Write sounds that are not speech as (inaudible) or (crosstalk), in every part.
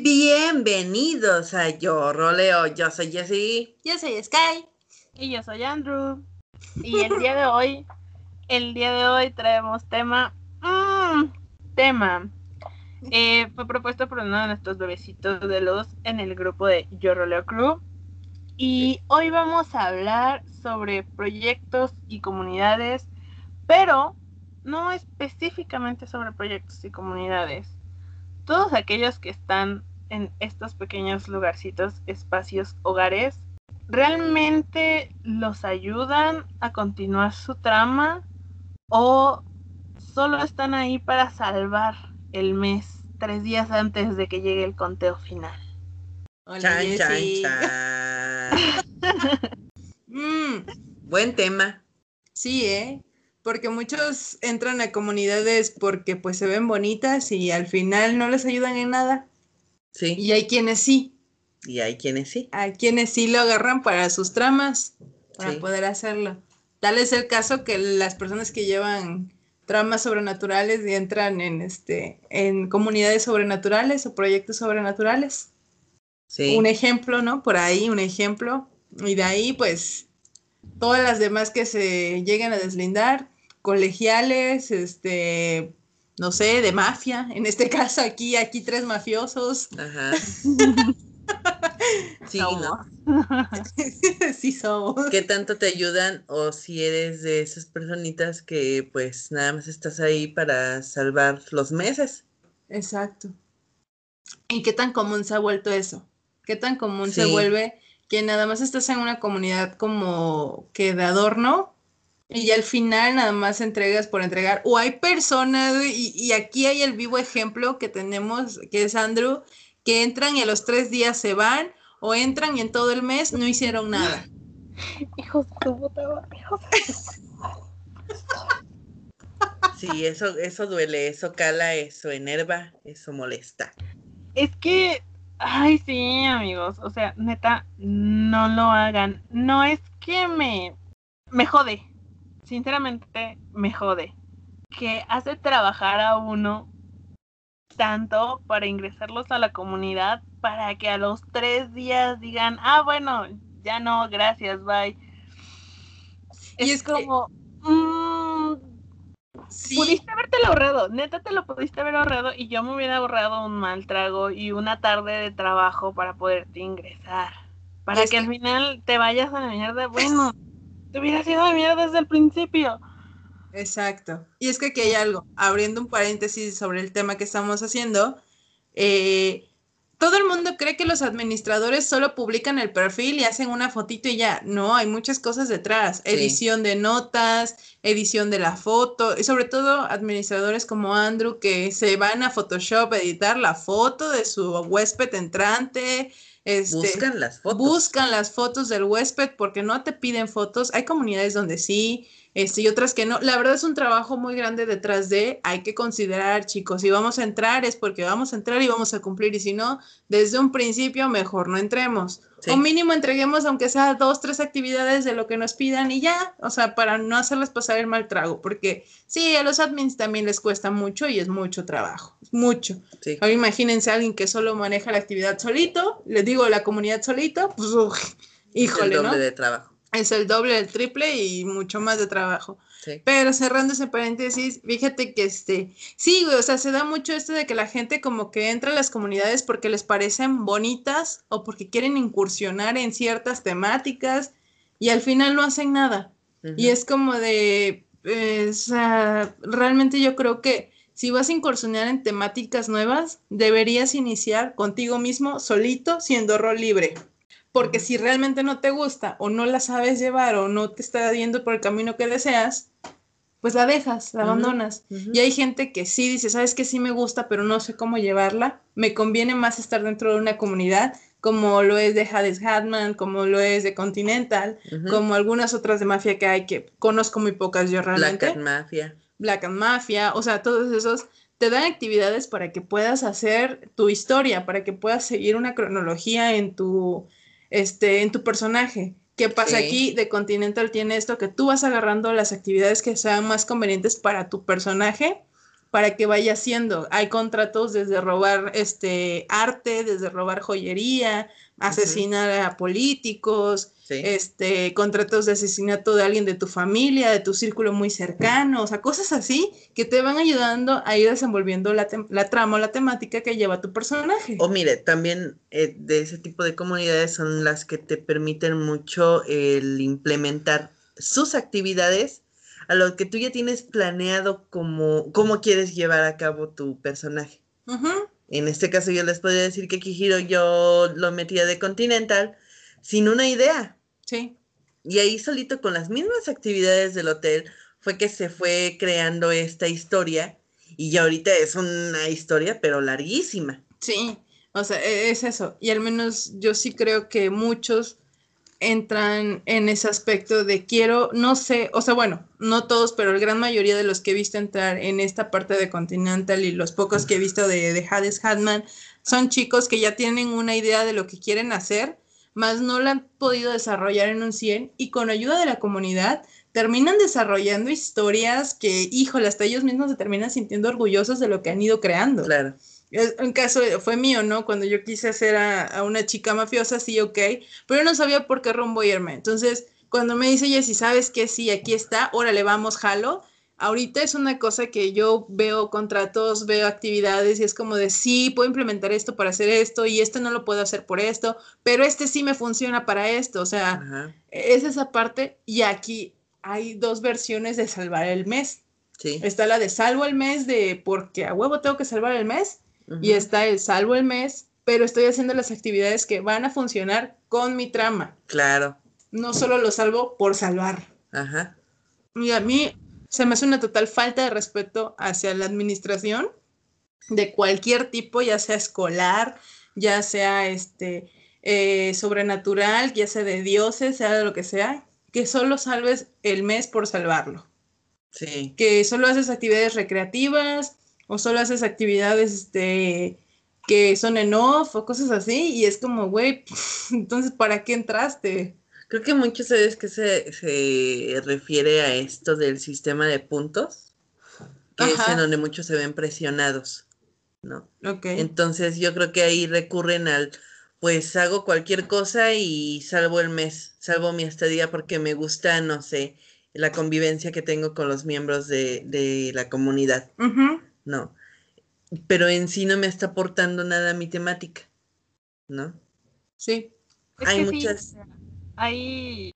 Bienvenidos a Yo Roleo. Yo soy Jessie. Yo soy Sky. Y yo soy Andrew. Y el (laughs) día de hoy, el día de hoy traemos tema. mm, tema. Eh, fue propuesto por uno de nuestros bebecitos de luz en el grupo de Yo Roleo Crew. Y hoy vamos a hablar sobre proyectos y comunidades, pero no específicamente sobre proyectos y comunidades. Todos aquellos que están en estos pequeños lugarcitos, espacios, hogares, realmente los ayudan a continuar su trama o solo están ahí para salvar el mes tres días antes de que llegue el conteo final. Hola, Chan, chan, chan. (laughs) Mm, Buen tema. sí, ¿eh? Porque muchos entran a comunidades porque pues se ven bonitas y al final no les ayudan en nada. Sí. Y hay quienes sí, Y hay quienes sí. hay quienes sí lo agarran para sus tramas, para Sí. poder hacerlo. Tal es el caso que las personas que llevan tramas sobrenaturales y entran en este en comunidades sobrenaturales o proyectos sobrenaturales. Sí. Un ejemplo, ¿no? Por ahí, un ejemplo. Y de ahí, pues, todas las demás que se lleguen a deslindar, colegiales, este, no sé, de mafia. En este (laughs) caso, aquí, aquí tres mafiosos. Ajá. (laughs) Sí, Somos. ¿no? (laughs) sí somos. ¿Qué tanto te ayudan o si eres de esas personitas que pues nada más estás ahí para salvar los meses? Exacto. ¿Y qué tan común se ha vuelto eso? ¿Qué tan común se vuelve que nada más estás en una comunidad como que de adorno y ya al final nada más entregas por entregar? O hay personas, y, y aquí hay el vivo ejemplo que tenemos, que es Andrew, que entran y a los tres días se van, o entran y en todo el mes no hicieron nada. (laughs) Hijos de tu puta Sí, eso, eso duele, eso cala, eso enerva, eso molesta. Es que, ay, sí, amigos. O sea, neta, no lo hagan. No es que me, me jode. Sinceramente, me jode. Que hace trabajar a uno tanto para ingresarlos a la comunidad para que a los tres días digan, ah, bueno, ya no, gracias, bye. Y es, es que- como, Sí, Pudiste habértelo ahorrado, neta te lo pudiste haber ahorrado y yo me hubiera ahorrado un mal trago y una tarde de trabajo para poderte ingresar. Para es que que- al final te vayas a la mierda. Bueno, te hubieras ido a la mierda desde el principio. Exacto. Y es que aquí hay algo, abriendo un paréntesis sobre el tema que estamos haciendo, eh, todo el mundo cree que los administradores solo publican el perfil y hacen una fotito y ya. No, hay muchas cosas detrás. Sí. Edición de notas, edición de la foto, y sobre todo administradores como Andrew que se van a Photoshop a editar la foto de su huésped entrante. Este, Buscan las fotos. Buscan las fotos del huésped porque no te piden fotos. Hay comunidades donde sí, este, y otras que no. La verdad es un trabajo muy grande detrás de, hay que considerar, chicos, si vamos a entrar es porque vamos a entrar y vamos a cumplir, y si no, desde un principio mejor no entremos. Sí. O mínimo entreguemos aunque sea dos, tres actividades de lo que nos pidan y ya, o sea, para no hacerles pasar el mal trago, porque sí, a los admins también les cuesta mucho y es mucho trabajo, mucho. Sí. Ahora imagínense a alguien que solo maneja la actividad solito, les digo la comunidad solito, pues uf, el híjole, doble ¿no? de trabajo. Es el doble, el triple y mucho más de trabajo. Sí. Pero cerrando ese paréntesis, fíjate que este, sí, güey, o sea, se da mucho esto de que la gente como que entra a las comunidades porque les parecen bonitas o porque quieren incursionar en ciertas temáticas y al final no hacen nada. Y es como de, eh, o sea, realmente yo creo que si vas a incursionar en temáticas nuevas, deberías iniciar contigo mismo, solito, siendo rol libre. Porque si realmente no te gusta o no la sabes llevar o no te está yendo por el camino que deseas, pues la dejas, la abandonas. Y hay gente que sí dice, sabes que sí me gusta, pero no sé cómo llevarla. Me conviene más estar dentro de una comunidad, como lo es de Hades Hatman, como lo es de Continental, como algunas otras de mafia que hay que conozco muy pocas yo Black realmente. Cat Mafia. Black and Mafia, o sea, todos esos te dan actividades para que puedas hacer tu historia, para que puedas seguir una cronología en tu, este, en tu personaje. ¿Qué pasa Sí. aquí? De Continental tiene esto que tú vas agarrando las actividades que sean más convenientes para tu personaje para que vaya haciendo. Hay contratos desde robar este arte, desde robar joyería, asesinar a políticos, Sí. este, contratos de asesinato de alguien de tu familia, de tu círculo muy cercano, o sea, cosas así que te van ayudando a ir desenvolviendo la, la trama o la temática que lleva tu personaje. O mire, también eh, de ese tipo de comunidades son las que te permiten mucho el implementar sus actividades a lo que tú ya tienes planeado como cómo quieres llevar a cabo tu personaje. En este caso yo les podría decir que Kihiro yo lo metía de Continental sin una idea. Sí, Y ahí solito con las mismas actividades del hotel fue que se fue creando esta historia y ya ahorita es una historia pero larguísima. sí, o sea, e- es eso. Y al menos yo sí creo que muchos entran en ese aspecto de quiero, no sé, o sea, bueno, no todos, pero la gran mayoría de los que he visto entrar en esta parte de Continental y los pocos que he visto de, de Hades Hatman son chicos que ya tienen una idea de lo que quieren hacer, más no la han podido desarrollar en un 100 y con ayuda de la comunidad terminan desarrollando historias que, híjole, hasta ellos mismos se terminan sintiendo orgullosos de lo que han ido creando. Claro. Un caso fue mío, ¿no? Cuando yo quise hacer a, a una chica mafiosa, sí, ok, pero no sabía por qué rumbo irme. Entonces, cuando me dice Jessy, ¿sabes qué? Sí, aquí está, órale, vamos, jalo. Ahorita es una cosa que yo veo contratos, veo actividades y es como de, sí, puedo implementar esto para hacer esto y este no lo puedo hacer por esto, pero este sí me funciona para esto. O sea, Ajá. es esa parte y aquí hay dos versiones de salvar el mes. Sí. Está la de salvo el mes de porque a huevo tengo que salvar el mes y está el salvo el mes, pero estoy haciendo las actividades que van a funcionar con mi trama. Claro. No solo lo salvo por salvar. Ajá. Y a mí se me hace una total falta de respeto hacia la administración de cualquier tipo, ya sea escolar, ya sea este eh, sobrenatural, ya sea de dioses, sea de lo que sea, que solo salves el mes por salvarlo Sí. que solo haces actividades recreativas o solo haces actividades este, que son en off o cosas así y es como, güey, (laughs) entonces, ¿para qué entraste? Creo que mucho sabes que se, se refiere a esto del sistema de puntos, que es en donde muchos se ven presionados, ¿no? Entonces yo creo que ahí recurren al, pues hago cualquier cosa y salvo el mes, salvo mi estadía porque me gusta, no sé, la convivencia que tengo con los miembros de, de la comunidad, Ujú, ¿no? Pero en sí no me está aportando nada a mi temática, ¿no? Sí. Es Hay que sí, muchas- hay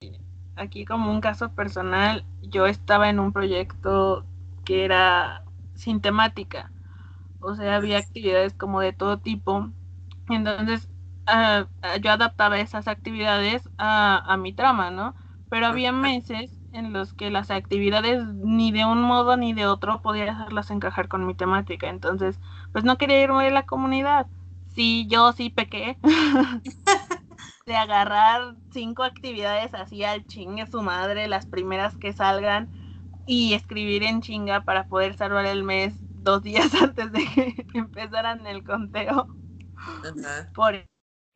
aquí como un caso personal, yo estaba en un proyecto que era sin temática, o sea, había actividades como de todo tipo, entonces ah, ah, yo adaptaba esas actividades a, a mi trama, ¿no? Pero había meses en los que las actividades ni de un modo ni de otro podía hacerlas encajar con mi temática, entonces pues no quería irme de la comunidad. Sí, yo sí pequé (laughs) de agarrar cinco actividades así al chingue su madre, las primeras que salgan, y escribir en chinga para poder salvar el mes dos días (laughs) antes de que (laughs) empezaran el conteo. Ajá.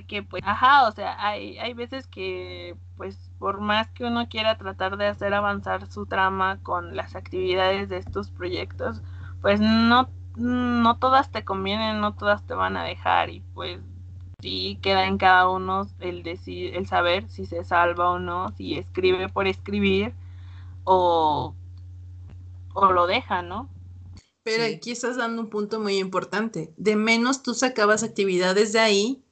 Porque, pues, ajá, o sea, hay, hay veces que, pues, por más que uno quiera tratar de hacer avanzar su trama con las actividades de estos proyectos, pues no, no todas te convienen, no todas te van a dejar, y pues sí queda en cada uno el decir, el saber si se salva o no, si escribe por escribir, o, o lo deja, ¿no? Pero Sí. aquí estás dando un punto muy importante. De menos tú sacabas actividades de ahí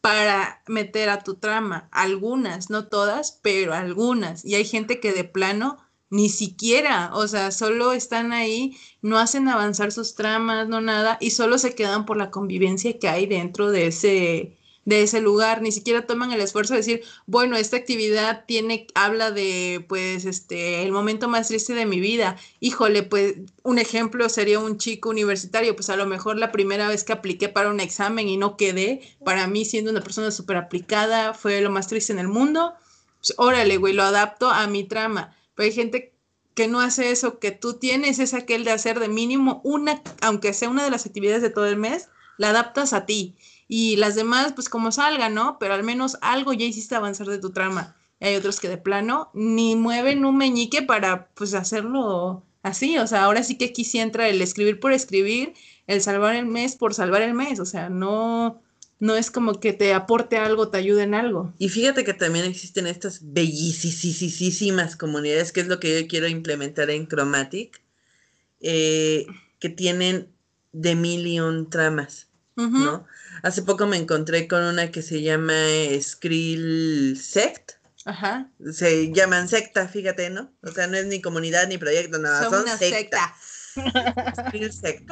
para meter a tu trama. Algunas, no todas, pero algunas. Y hay gente que de plano ni siquiera, o sea, solo están ahí, no hacen avanzar sus tramas, no nada, y solo se quedan por la convivencia que hay dentro de ese de ese lugar, ni siquiera toman el esfuerzo de decir, bueno, esta actividad tiene, habla de, pues, este, el momento más triste de mi vida. Híjole, pues, un ejemplo sería un chico universitario, pues a lo mejor la primera vez que apliqué para un examen y no quedé, para mí siendo una persona súper aplicada, fue lo más triste en el mundo. Pues, órale, güey, lo adapto a mi trama. Pero hay gente que no hace eso, que tú tienes es aquel de hacer de mínimo una, aunque sea una de las actividades de todo el mes, la adaptas a ti. Y las demás, pues como salgan, ¿no? Pero al menos algo ya hiciste avanzar de tu trama. y hay otros que de plano ni mueven un meñique para pues hacerlo así, o sea, ahora sí que aquí sí entra el escribir por escribir, el salvar el mes por salvar el mes, o sea, no, no es como que te aporte algo, te ayude en algo. Y fíjate que también existen estas bellísimas comunidades, que es lo que yo quiero implementar en Chromatic, eh, que tienen de mil y un tramas, ¿no? Hace poco me encontré con una que se llama Skrill Sect. Ajá. Se llaman secta, fíjate, ¿no? O sea, no es ni comunidad ni proyecto, nada, son, una secta. Skrill Sect.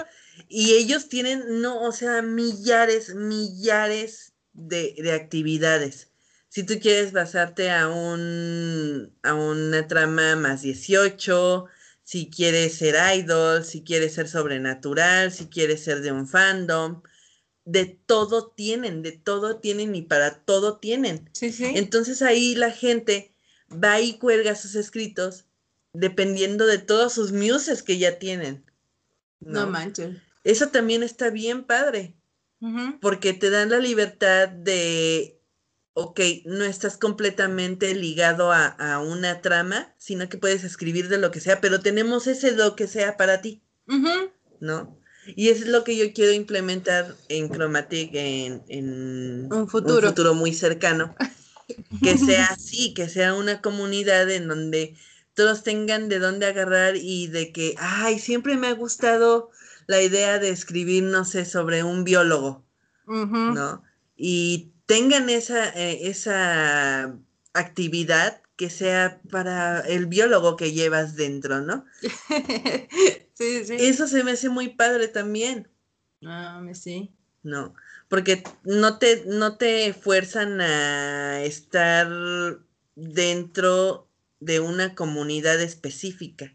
Y ellos tienen, no, o sea, millares, millares de, de actividades. Si tú quieres basarte a un a una trama más 18, si quieres ser idol, si quieres ser sobrenatural, si quieres ser de un fandom, de todo tienen, de todo tienen y para todo tienen. Sí, sí. Entonces ahí la gente va y cuelga sus escritos dependiendo de todos sus muses que ya tienen. No, manches. Eso también está bien padre, porque te dan la libertad de, ok, no estás completamente ligado a, a una trama, sino que puedes escribir de lo que sea, pero tenemos ese lo que sea para ti. ¿no? Y eso es lo que yo quiero implementar en Chromatic en, en Un futuro. futuro muy cercano. (laughs) Que sea así, que sea una comunidad en donde todos tengan de dónde agarrar y de que, ay, siempre me ha gustado la idea de escribir, no sé, sobre un biólogo. ¿no? Y tengan esa, eh, esa actividad que sea para el biólogo que llevas dentro, ¿no? (laughs) sí, sí. Eso se me hace muy padre también. Ah, me sí. No, porque no te, no te fuerzan a estar dentro de una comunidad específica,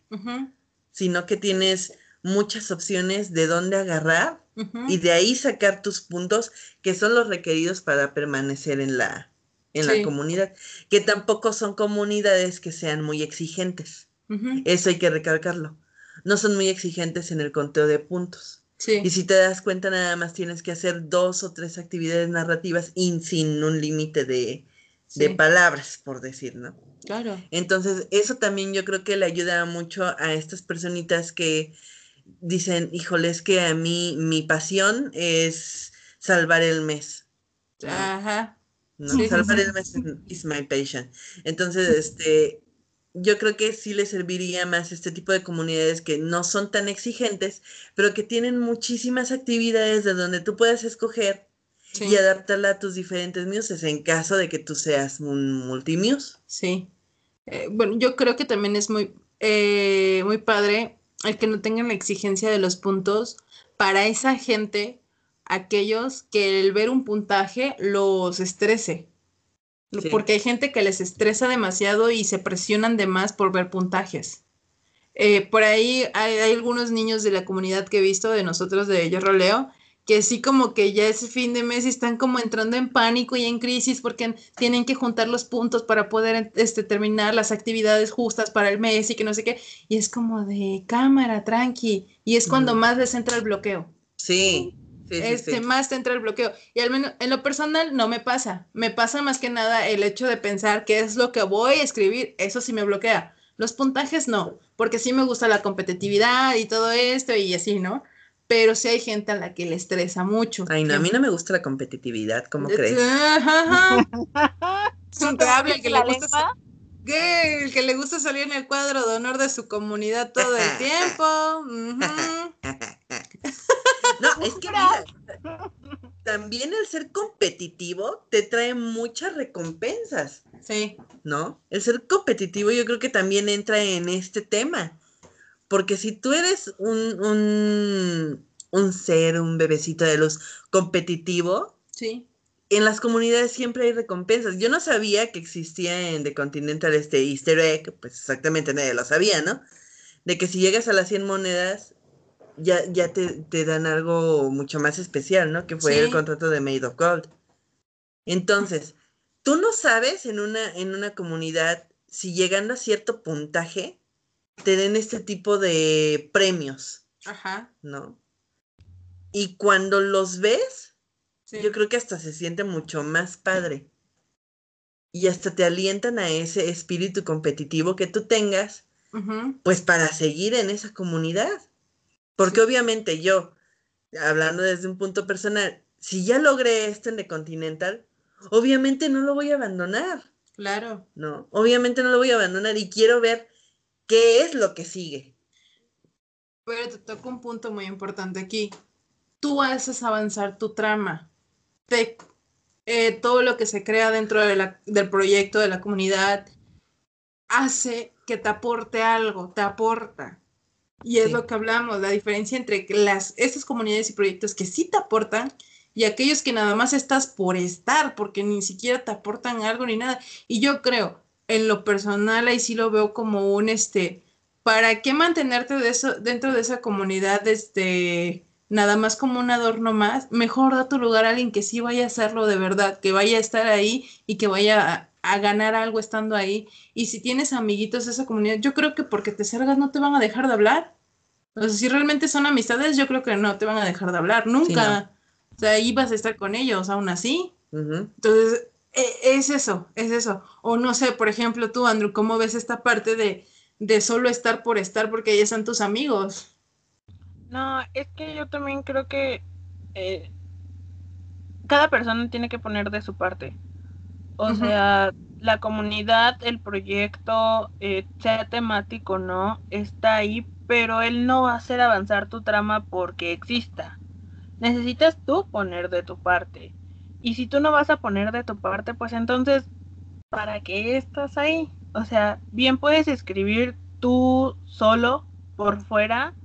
sino que tienes muchas opciones de dónde agarrar y de ahí sacar tus puntos que son los requeridos para permanecer en la, en Sí. la comunidad, que tampoco son comunidades que sean muy exigentes. Eso hay que recalcarlo. No son muy exigentes en el conteo de puntos. Sí. Y si te das cuenta, nada más tienes que hacer dos o tres actividades narrativas y sin un límite de, de palabras, por decir, ¿no? claro. Entonces, eso también yo creo que le ayuda mucho a estas personitas que dicen, híjole, es que a mí mi pasión es salvar el mes. Ajá. ¿no? Sí, Salvar el mes is my passion. Entonces, este, yo creo que sí le serviría más este tipo de comunidades que no son tan exigentes, pero que tienen muchísimas actividades de donde tú puedes escoger Sí. y adaptarla a tus diferentes muses en caso de que tú seas un multimuse. Sí. Eh, bueno, yo creo que también es muy, eh, muy padre el que no tengan la exigencia de los puntos para esa gente, aquellos que el ver un puntaje los estrese. Sí. Porque hay gente que les estresa demasiado y se presionan de más por ver puntajes. Eh, por ahí hay, hay algunos niños de la comunidad que he visto de nosotros de Yo Roleo que sí como que ya es fin de mes y están como entrando en pánico y en crisis porque tienen que juntar los puntos para poder este, terminar las actividades justas para el mes y que no sé qué. Y es como de cámara, tranqui. Y es cuando más les entra el bloqueo. Sí, sí, Este, sí. más te entra el bloqueo. Y al menos en lo personal no me pasa. Me pasa más que nada el hecho de pensar qué es lo que voy a escribir. Eso sí me bloquea. Los puntajes no, porque sí me gusta la competitividad y todo esto y así, ¿no? Pero sí hay gente a la que le estresa mucho. Ay, no, a mí no me gusta la competitividad, ¿cómo crees? Ajá, ajá. (laughs) Es un ¿No te cable, el que le gusta lengua? ¿Qué? El que le gusta salir en el cuadro de honor de su comunidad todo el (laughs) tiempo. (laughs) No, (laughs) es que mira, (laughs) también el ser competitivo te trae muchas recompensas, Sí, ¿no? El ser competitivo yo creo que también entra en este tema, porque si tú eres un, un, un ser, un bebecito de luz competitivo, sí. en las comunidades siempre hay recompensas. Yo no sabía que existía en The Continental este easter egg, pues exactamente nadie lo sabía, ¿no? De que si llegas a las 100 monedas, ya, ya te, te dan algo mucho más especial, ¿no? Que fue el contrato de Made of Gold. Entonces, tú no sabes en una, en una comunidad si llegando a cierto puntaje te den este tipo de premios, Ajá. ¿no? Y cuando los ves, Sí. yo creo que hasta se siente mucho más padre. y hasta te alientan a ese espíritu competitivo que tú tengas, pues para seguir en esa comunidad. Porque obviamente yo, hablando desde un punto personal, si ya logré esto en The Continental, obviamente no lo voy a abandonar. Claro. No, obviamente no lo voy a abandonar y quiero ver qué es lo que sigue. Pero te toca un punto muy importante aquí. Tú haces avanzar tu trama. Eh, todo lo que se crea dentro del proyecto, de la comunidad, hace que te aporte algo, te aporta. Y es lo que hablamos, la diferencia entre las, estas comunidades y proyectos que sí te aportan y aquellos que nada más estás por estar, porque ni siquiera te aportan algo ni nada. Y yo creo, en lo personal, ahí sí lo veo como un, este, ¿para qué mantenerte de eso, dentro de esa comunidad, este, nada más como un adorno más? Mejor da tu lugar a alguien que sí vaya a hacerlo de verdad, que vaya a estar ahí y que vaya a, a ganar algo estando ahí. Y si tienes amiguitos de esa comunidad, yo creo que porque te salgas no te van a dejar de hablar. O sea, si realmente son amistades, yo creo que no te van a dejar de hablar, nunca. O sea, ahí vas a estar con ellos aún así. Entonces, e, es eso, es eso. O no sé, por ejemplo, tú, Andrew, ¿cómo ves esta parte de, de solo estar por estar porque ahí están tus amigos? No, es que yo también creo que eh, cada persona tiene que poner de su parte. O sea, la comunidad, el proyecto, eh, sea temático no, está ahí, pero él no va a hacer avanzar tu trama porque exista necesitas tú poner de tu parte. Y si tú no vas a poner de tu parte, pues entonces, ¿para qué estás ahí? O sea, bien puedes escribir tú solo por fuera,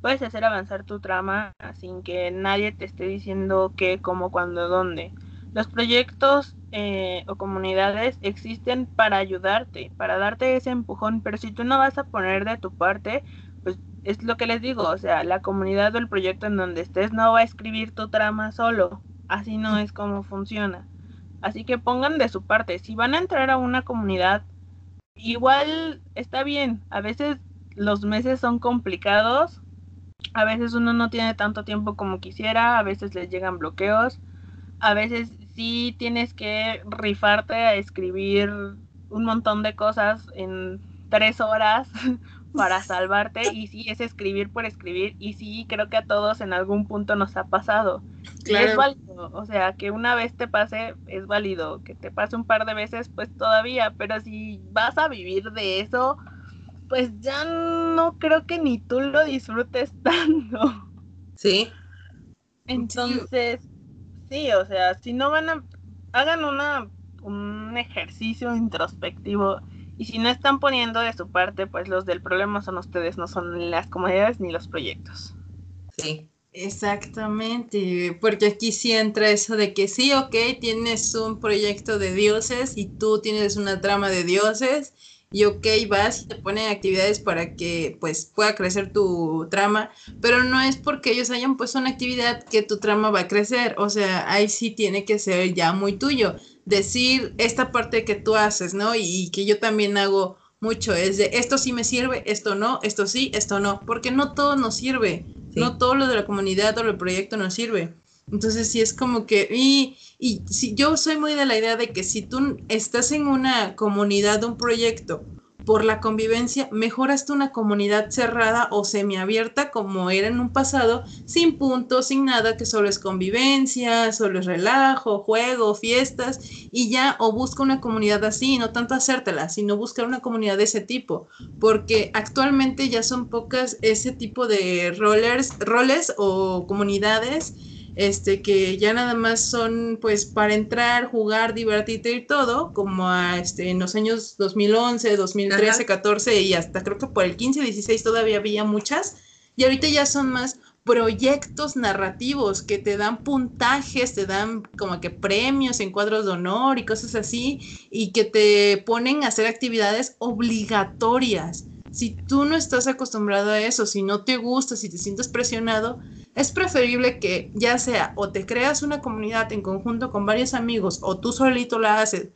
puedes hacer avanzar tu trama sin que nadie te esté diciendo qué, cómo, cuándo, dónde. Los proyectos eh, o comunidades existen para ayudarte, para darte ese empujón, pero si tú no vas a poner de tu parte, pues es lo que les digo, o sea, la comunidad o el proyecto en donde estés no va a escribir tu trama solo, así no es como funciona. Así que pongan de su parte, si van a entrar a una comunidad, igual está bien, a veces los meses son complicados, a veces uno no tiene tanto tiempo como quisiera, a veces les llegan bloqueos, a veces sí tienes que rifarte a escribir un montón de cosas en tres horas (laughs) para (laughs) salvarte y sí es escribir por escribir y sí creo que a todos en algún punto nos ha pasado. Claro. es válido, o sea, que una vez te pase es válido, que te pase un par de veces pues todavía, pero si vas a vivir de eso, pues ya no creo que ni tú lo disfrutes (laughs) tanto. Sí. Entonces, sí, o sea, si no van a hagan una un ejercicio introspectivo y si no están poniendo de su parte, pues los del problema son ustedes, no son las comunidades ni los proyectos. Sí. Exactamente, porque aquí sí entra eso de que sí, ok, tienes un proyecto de dioses y tú tienes una trama de dioses y ok, vas y te ponen actividades para que pues pueda crecer tu trama, pero no es porque ellos hayan puesto una actividad que tu trama va a crecer, o sea, ahí sí tiene que ser ya muy tuyo decir esta parte que tú haces, ¿no? Y, que yo también hago mucho, es de esto sí me sirve, esto no, esto sí, esto no, porque no todo nos sirve, no todo lo de la comunidad o el proyecto nos sirve. Entonces sí es como que, y, y si, yo soy muy de la idea de que si tú estás en una comunidad, un proyecto, por la convivencia, mejoraste una comunidad cerrada o semiabierta como era en un pasado, sin puntos, sin nada, que solo es convivencia, solo es relajo, juego, fiestas, y ya o busca una comunidad así, no tanto hacértela, sino buscar una comunidad de ese tipo, porque actualmente ya son pocas ese tipo de rollers, roles o comunidades este, que ya nada más son pues para entrar, jugar, divertirte y todo, como a, este, en los años 2011, 2013, 14 y hasta creo que por el 15, 16 todavía había muchas, y ahorita ya son más proyectos narrativos que te dan puntajes, te dan como que premios en cuadros de honor y cosas así, y que te ponen a hacer actividades obligatorias. Si tú no estás acostumbrado a eso, si no te gusta, si te sientes presionado, es preferible que ya sea o te creas una comunidad en conjunto con varios amigos o tú solito la haces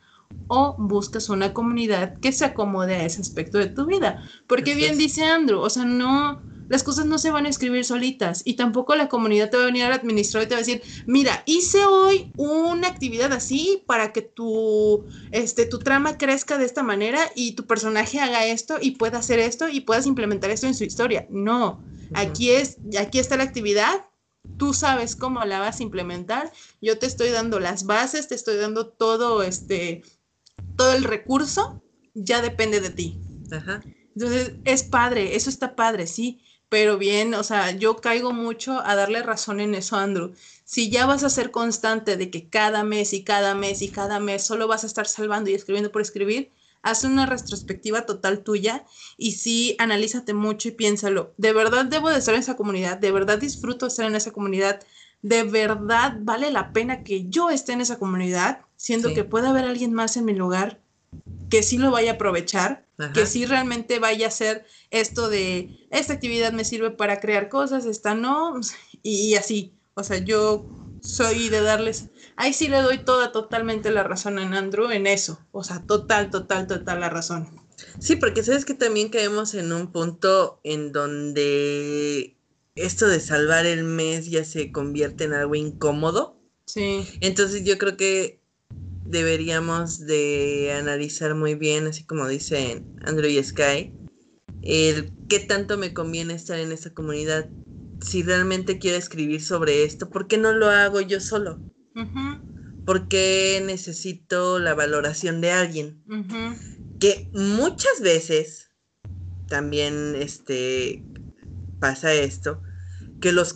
o buscas una comunidad que se acomode a ese aspecto de tu vida. Porque bien dice Andrew, o sea, no, las cosas no se van a escribir solitas y tampoco la comunidad te va a venir a administrar y te va a decir, mira, hice hoy una actividad así para que tu, este, tu trama crezca de esta manera y tu personaje haga esto y pueda hacer esto y puedas implementar esto en su historia. No, aquí, es, aquí está la actividad, tú sabes cómo la vas a implementar, yo te estoy dando las bases, te estoy dando todo, este, todo el recurso, ya depende de ti. Entonces, es padre, eso está padre, sí, pero bien, o sea, yo caigo mucho a darle razón en eso, Andrew. Si ya vas a ser constante de que cada mes y cada mes y cada mes solo vas a estar salvando y escribiendo por escribir, haz una retrospectiva total tuya y sí, analízate mucho y piénsalo. ¿De verdad debo de estar en esa comunidad? ¿De verdad disfruto estar en esa comunidad? ¿De verdad vale la pena que yo esté en esa comunidad? Siendo que pueda haber alguien más en mi lugar que sí lo vaya a aprovechar, que sí realmente vaya a hacer esto de, esta actividad me sirve para crear cosas, esta no, (laughs) y así. O sea, yo soy de darles, ahí sí le doy toda totalmente la razón a Andrew en eso, o sea, total, total, total la razón. Sí, porque sabes que también caemos en un punto en donde esto de salvar el mes ya se convierte en algo incómodo. Sí. Entonces yo creo que deberíamos de analizar muy bien, así como dicen Andrew y Sky, el qué tanto me conviene estar en esta comunidad. Si realmente quiero escribir sobre esto, ¿por qué no lo hago yo solo? ¿Por qué necesito la valoración de alguien? Que muchas veces también este, pasa esto, que los,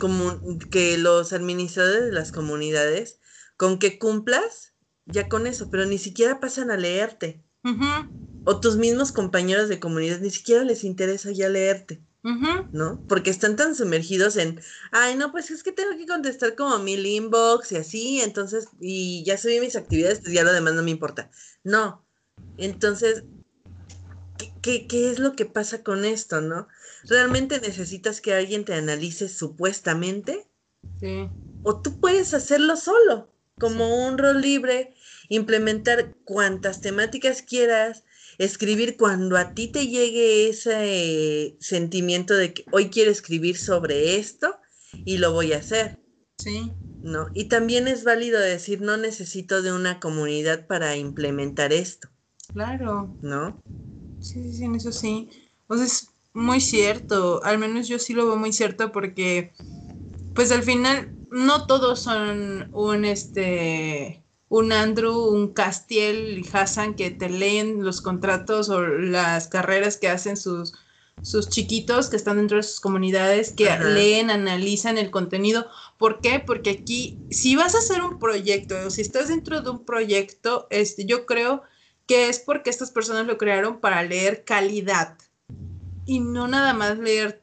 que los administradores de las comunidades, con que cumplas, ya con eso, pero ni siquiera pasan a leerte. O tus mismos compañeros de comunidad ni siquiera les interesa ya leerte. ¿No? Porque están tan sumergidos en, ay, no, pues es que tengo que contestar como mil inbox y así, entonces, y ya subí mis actividades, pues ya lo demás no me importa. No. Entonces, ¿qué, qué es lo que pasa con esto, no? ¿Realmente necesitas que alguien te analice supuestamente? Sí. O tú puedes hacerlo solo, como un rol libre, implementar cuantas temáticas quieras, escribir cuando a ti te llegue ese sentimiento de que hoy quiero escribir sobre esto y lo voy a hacer. Sí. ¿No? Y también es válido decir, no necesito de una comunidad para implementar esto. Claro. ¿No? Sí, sí, eso sí. O sea, es muy cierto. Al menos yo sí lo veo muy cierto porque, pues al final, no todos son un, este, un Andrew, un Castiel y Hassan que te leen los contratos o las carreras que hacen sus, sus chiquitos que están dentro de sus comunidades, que leen, analizan el contenido. ¿Por qué? Porque aquí, si vas a hacer un proyecto o si estás dentro de un proyecto, este, yo creo que es porque estas personas lo crearon para leer calidad y no nada más leer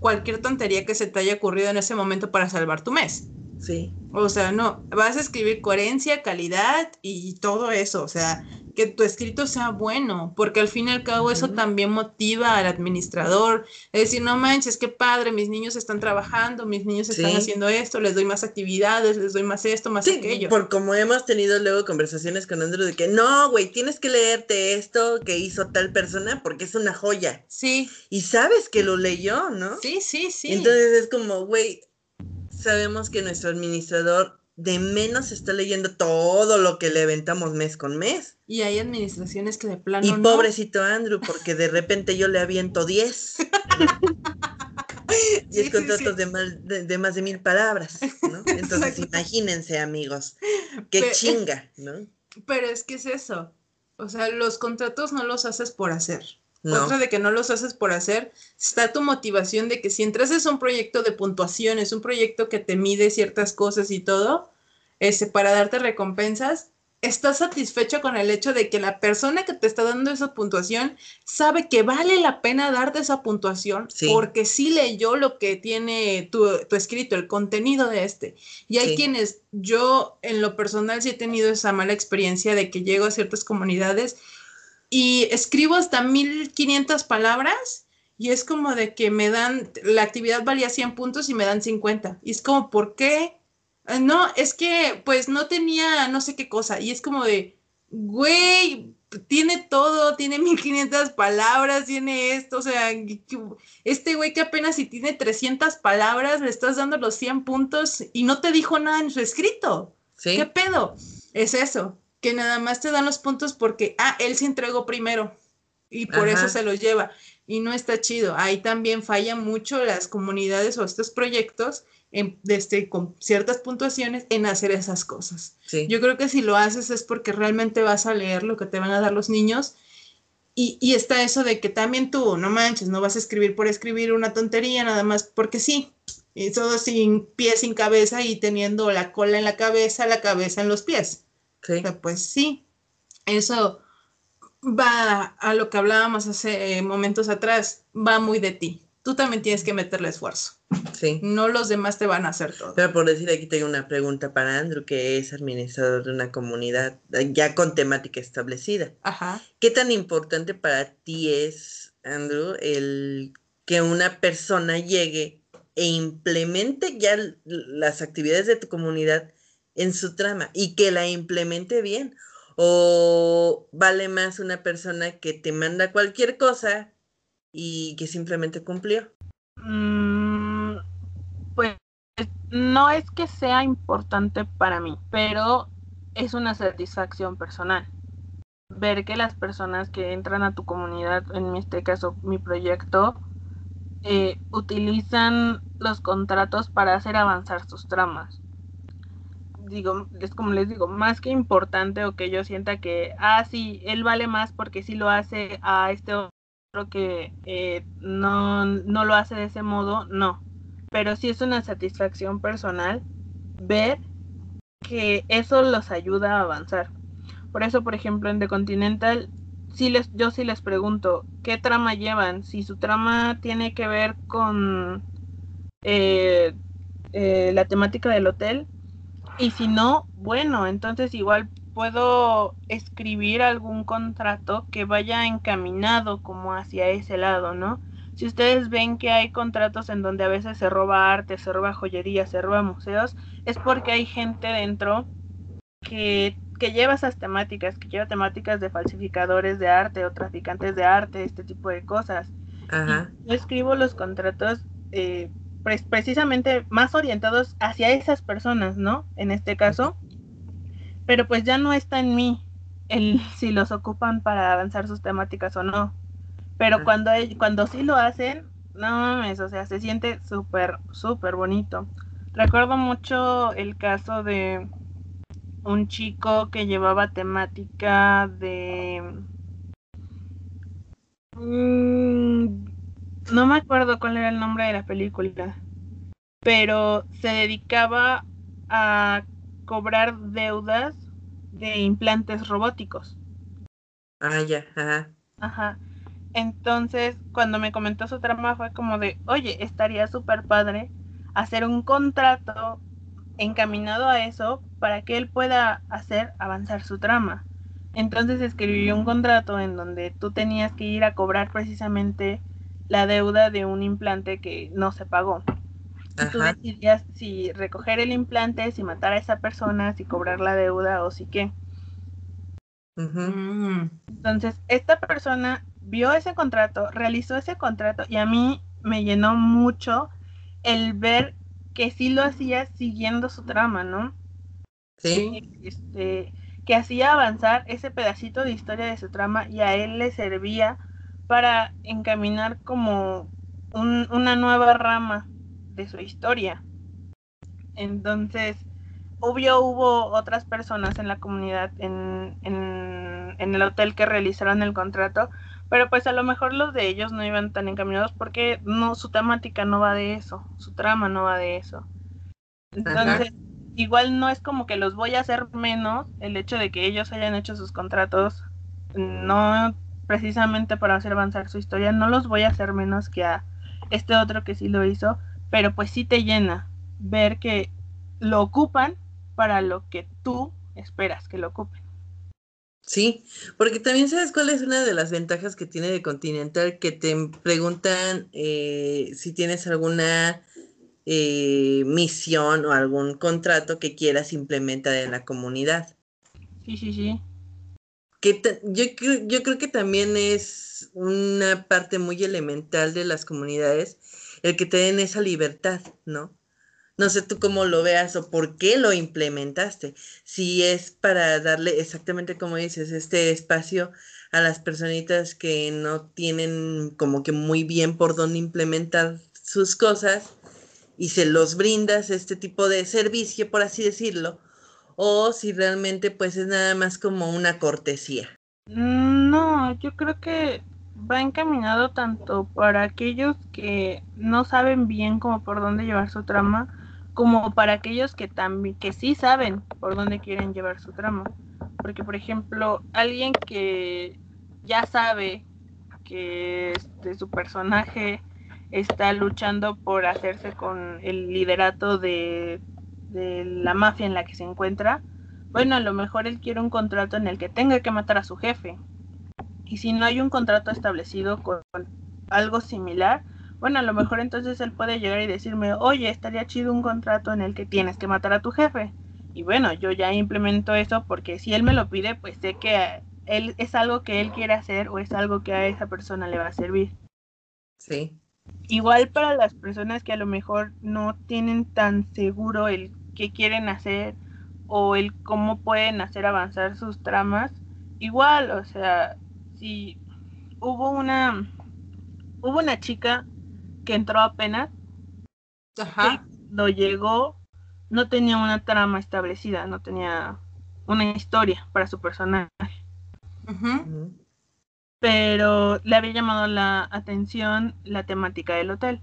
cualquier tontería que se te haya ocurrido en ese momento para salvar tu mes. Sí. O sea, no, vas a escribir coherencia, calidad y todo eso, o sea, que tu escrito sea bueno, porque al fin y al cabo eso también motiva al administrador, es decir, no manches, qué padre, mis niños están trabajando, mis niños están haciendo esto, les doy más actividades, les doy más esto, más sí, aquello. Por como hemos tenido luego conversaciones con Andrew de que no, güey, tienes que leerte esto que hizo tal persona porque es una joya. Sí. Y sabes que lo leyó, ¿no? Sí, sí, sí. Entonces es como, güey, sabemos que nuestro administrador de menos está leyendo todo lo que le aventamos mes con mes. Y hay administraciones que de plano. Y pobrecito Andrew, porque de repente yo le aviento 10. 10 (laughs) contratos De, más de mil palabras, ¿no? (laughs) Entonces imagínense, amigos, qué chinga, ¿no? Pero es que es eso. O sea, los contratos no los haces por hacer. Otra de que no los haces por hacer, está tu motivación de que si entras es un proyecto de puntuación, es un proyecto que te mide ciertas cosas y todo, ese, para darte recompensas, estás satisfecho con el hecho de que la persona que te está dando esa puntuación sabe que vale la pena darte esa puntuación porque sí leyó lo que tiene tu, tu, escrito, el contenido de este. Y hay quienes, yo en lo personal sí he tenido esa mala experiencia de que llego a ciertas comunidades y escribo hasta 1500 palabras y es como de que me dan, la actividad valía 100 puntos y me dan 50. Y es como, ¿por qué? Ah, no, es que pues no tenía no sé qué cosa. Y es como de, güey, tiene todo, tiene 1500 palabras, tiene esto, o sea, este güey que apenas si tiene 300 palabras, le estás dando los 100 puntos y no te dijo nada en su escrito. ¿Qué pedo? Es eso, que nada más te dan los puntos porque, ah, él se entregó primero y por eso se los lleva. Y no está chido. Ahí también fallan mucho las comunidades o estos proyectos este, con ciertas puntuaciones en hacer esas cosas. Yo creo que si lo haces es porque realmente vas a leer lo que te van a dar los niños. Y, y, está eso de que también tú, no manches, no vas a escribir por escribir una tontería nada más porque sí. Y todo sin pies, sin cabeza y teniendo la cola en la cabeza, la cabeza en los pies. Pues sí, eso va a lo que hablábamos hace eh, momentos atrás, va muy de ti tú también tienes que meterle esfuerzo. Sí. No los demás te van a hacer todo. Pero por decir aquí tengo una pregunta para Andrew, que es administrador de una comunidad ya con temática establecida. Ajá. ¿Qué tan importante para ti es, Andrew, el que una persona llegue e implemente ya las actividades de tu comunidad en su trama y que la implemente bien? ¿O vale más una persona que te manda cualquier cosa y que simplemente cumplió? Mm, pues no es que sea importante para mí, pero es una satisfacción personal. Ver que las personas que entran a tu comunidad, en este caso mi proyecto, eh, utilizan los contratos para hacer avanzar sus tramas. Digo, es como les digo, más que importante o que yo sienta que, ah, sí, él vale más porque sí lo hace a este que eh, no, no lo hace de ese modo, no. Pero sí es una satisfacción personal ver que eso los ayuda a avanzar. Por eso, por ejemplo, en The Continental, sí les, yo sí les pregunto, ¿qué trama llevan? Si su trama tiene que ver con eh, eh, la temática del hotel, y si no, bueno, entonces igual puedo escribir algún contrato que vaya encaminado como hacia ese lado, ¿no? Si ustedes ven que hay contratos en donde a veces se roba arte, se roba joyería, se roba museos, es porque hay gente dentro que, que lleva esas temáticas, que lleva temáticas de falsificadores de arte o traficantes de arte, este tipo de cosas. Ajá. Yo escribo los contratos eh, precisamente más orientados hacia esas personas, ¿no? En este caso, pero pues ya no está en mí el (laughs) si los ocupan para avanzar sus temáticas o no. Pero ah. cuando, cuando sí lo hacen, no mames, o sea, se siente súper, súper bonito. Recuerdo mucho el caso de un chico que llevaba temática de... Mm, no me acuerdo cuál era el nombre de la película, pero se dedicaba a cobrar deudas de implantes robóticos. Ah, ya, ajá. Ajá. Entonces, cuando me comentó su trama fue como de, oye, estaría súper padre hacer un contrato encaminado a eso para que él pueda hacer avanzar su trama. Entonces escribió un contrato en donde tú tenías que ir a cobrar precisamente la deuda de un implante que no se pagó. Tú decidías si recoger el implante, si matar a esa persona, si cobrar la deuda o si qué. Mm. Entonces, esta persona vio ese contrato, realizó ese contrato y a mí me llenó mucho el ver que sí lo hacía siguiendo su trama, ¿no? Sí. Este, que hacía avanzar ese pedacito de historia de su trama y a él le servía para encaminar como una nueva rama de su historia. Entonces, obvio hubo otras personas en la comunidad, en, en, en, el hotel que realizaron el contrato, pero pues a lo mejor los de ellos no iban tan encaminados porque no, su temática no va de eso, su trama no va de eso. Entonces, igual no es como que los voy a hacer menos el hecho de que ellos hayan hecho sus contratos, no precisamente para hacer avanzar su historia, no los voy a hacer menos que a este otro que sí lo hizo, pero pues sí te llena ver que lo ocupan para lo que tú esperas que lo ocupen. Sí, porque también sabes cuál es una de las ventajas que tiene de Continental, que te preguntan eh, si tienes alguna eh, misión o algún contrato que quieras implementar en la comunidad. Sí, sí, sí. Que yo, yo creo que también es una parte muy elemental de las comunidades el que te den esa libertad, ¿no? No sé tú cómo lo veas o por qué lo implementaste. Si es para darle exactamente como dices, este espacio a las personitas que no tienen como que muy bien por dónde implementar sus cosas y se los brindas este tipo de servicio, por así decirlo, o si realmente pues es nada más como una cortesía. Mm, no, yo creo que va encaminado tanto para aquellos que no saben bien como por dónde llevar su trama, como para aquellos que también que sí saben por dónde quieren llevar su trama. Porque por ejemplo, alguien que ya sabe que este, su personaje está luchando por hacerse con el liderato de, de la mafia en la que se encuentra, bueno, a lo mejor él quiere un contrato en el que tenga que matar a su jefe y si no hay un contrato establecido con, algo similar, bueno, a lo mejor entonces él puede llegar y decirme, oye, estaría chido un contrato en el que tienes que matar a tu jefe. Y bueno, yo ya implemento eso porque si él me lo pide, pues sé que él es algo que él quiere hacer o es algo que a esa persona le va a servir. Sí. Igual para las personas que a lo mejor no tienen tan seguro el qué quieren hacer o el cómo pueden hacer avanzar sus tramas, igual, o sea, si hubo una hubo una chica que entró apenas Ajá. lo llegó no tenía una trama establecida no tenía una historia para su personaje. Pero le había llamado la atención la temática del hotel.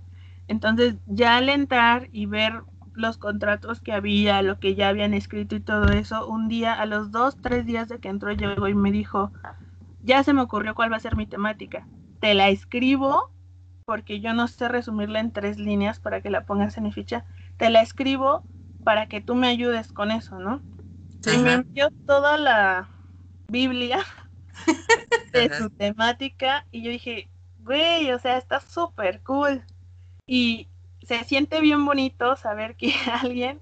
Entonces ya al entrar y ver los contratos que había, lo que ya habían escrito y todo eso, un día, a los dos, tres días de que entró, llegó y me dijo, ya se me ocurrió cuál va a ser mi temática. Te la escribo porque yo no sé resumirla en tres líneas para que la pongas en mi ficha. Te la escribo para que tú me ayudes con eso, ¿no? Y me envió toda la Biblia (laughs) de su temática y yo dije, güey, o sea, está súper cool. Y se siente bien bonito saber que (laughs) alguien